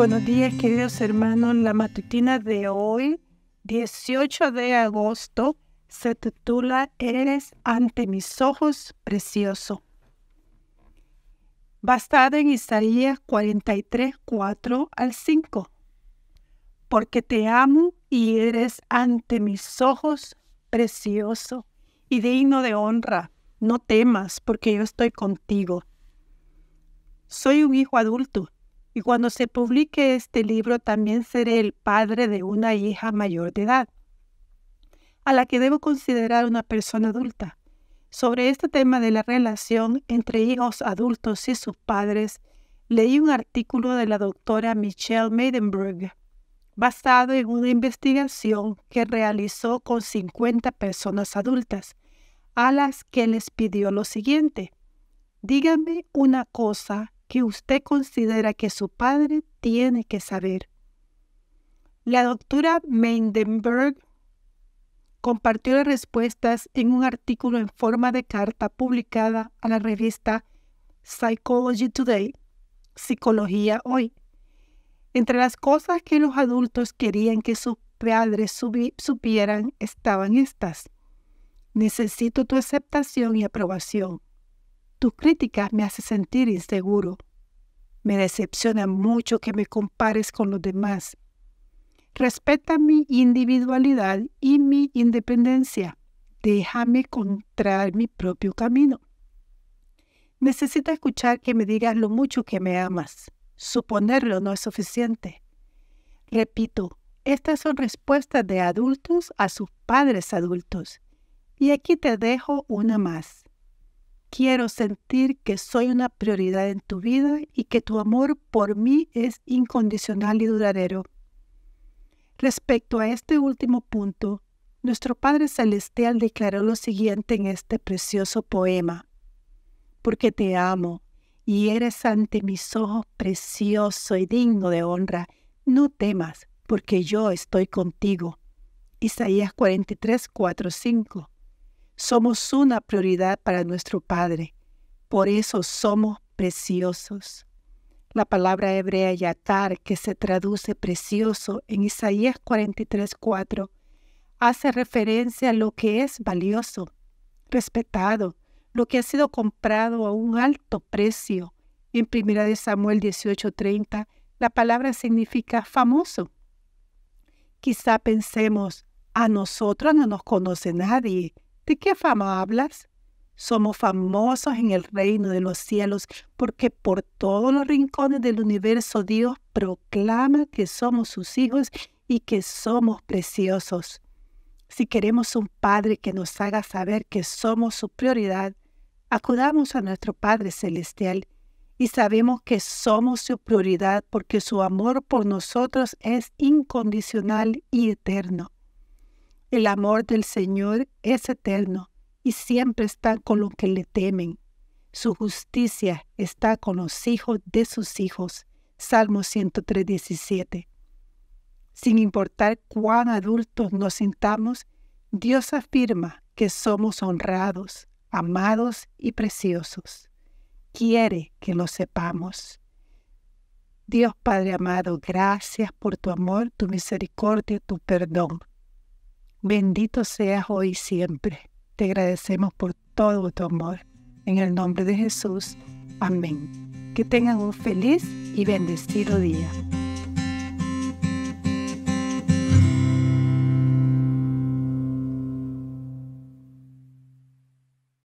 Buenos días, queridos hermanos. La matutina de hoy, 18 de agosto, se titula Eres ante mis ojos precioso. Basada en Isaías 43, 4 al 5. Porque te amo y eres ante mis ojos precioso y digno de honra. No temas, porque yo estoy contigo. Soy un hijo adulto y cuando se publique este libro también seré el padre de una hija mayor de edad, a la que debo considerar una persona adulta. Sobre este tema de la relación entre hijos adultos y sus padres, leí un artículo de la doctora Michelle Maidenberg, basado en una investigación que realizó con 50 personas adultas, a las que les pidió lo siguiente. Dígame una cosa que usted considera que su padre tiene que saber. La doctora Meidenberg compartió las respuestas en un artículo en forma de carta publicada a la revista Psychology Today, Psicología Hoy. Entre las cosas que los adultos querían que sus padres supieran estaban estas. Necesito tu aceptación y aprobación. Tus críticas me hacen sentir inseguro. Me decepciona mucho que me compares con los demás. Respeta mi individualidad y mi independencia. Déjame encontrar mi propio camino. Necesito escuchar que me digas lo mucho que me amas. Suponerlo no es suficiente. Repito, estas son respuestas de adultos a sus padres adultos. Y aquí te dejo una más. Quiero sentir que soy una prioridad en tu vida y que tu amor por mí es incondicional y duradero. Respecto a este último punto, nuestro Padre Celestial declaró lo siguiente en este precioso poema. Porque te amo y eres ante mis ojos precioso y digno de honra, no temas, porque yo estoy contigo. Isaías 43, 4, 5. Somos una prioridad para nuestro Padre. Por eso somos preciosos. La palabra hebrea yatar, que se traduce precioso en Isaías 43:4, hace referencia a lo que es valioso, respetado, lo que ha sido comprado a un alto precio. En 1 Samuel 18:30, la palabra significa famoso. Quizá pensemos, a nosotros no nos conoce nadie, ¿De qué fama hablas? Somos famosos en el reino de los cielos porque por todos los rincones del universo Dios proclama que somos sus hijos y que somos preciosos. Si queremos un Padre que nos haga saber que somos su prioridad, acudamos a nuestro Padre Celestial y sabemos que somos su prioridad porque su amor por nosotros es incondicional y eterno. El amor del Señor es eterno y siempre está con los que le temen. Su justicia está con los hijos de sus hijos. Salmo 103, 17. Sin importar cuán adultos nos sintamos, Dios afirma que somos honrados, amados y preciosos. Quiere que lo sepamos. Dios Padre amado, gracias por tu amor, tu misericordia tu perdón. Bendito seas hoy y siempre. Te agradecemos por todo tu amor. En el nombre de Jesús. Amén. Que tengan un feliz y bendecido día.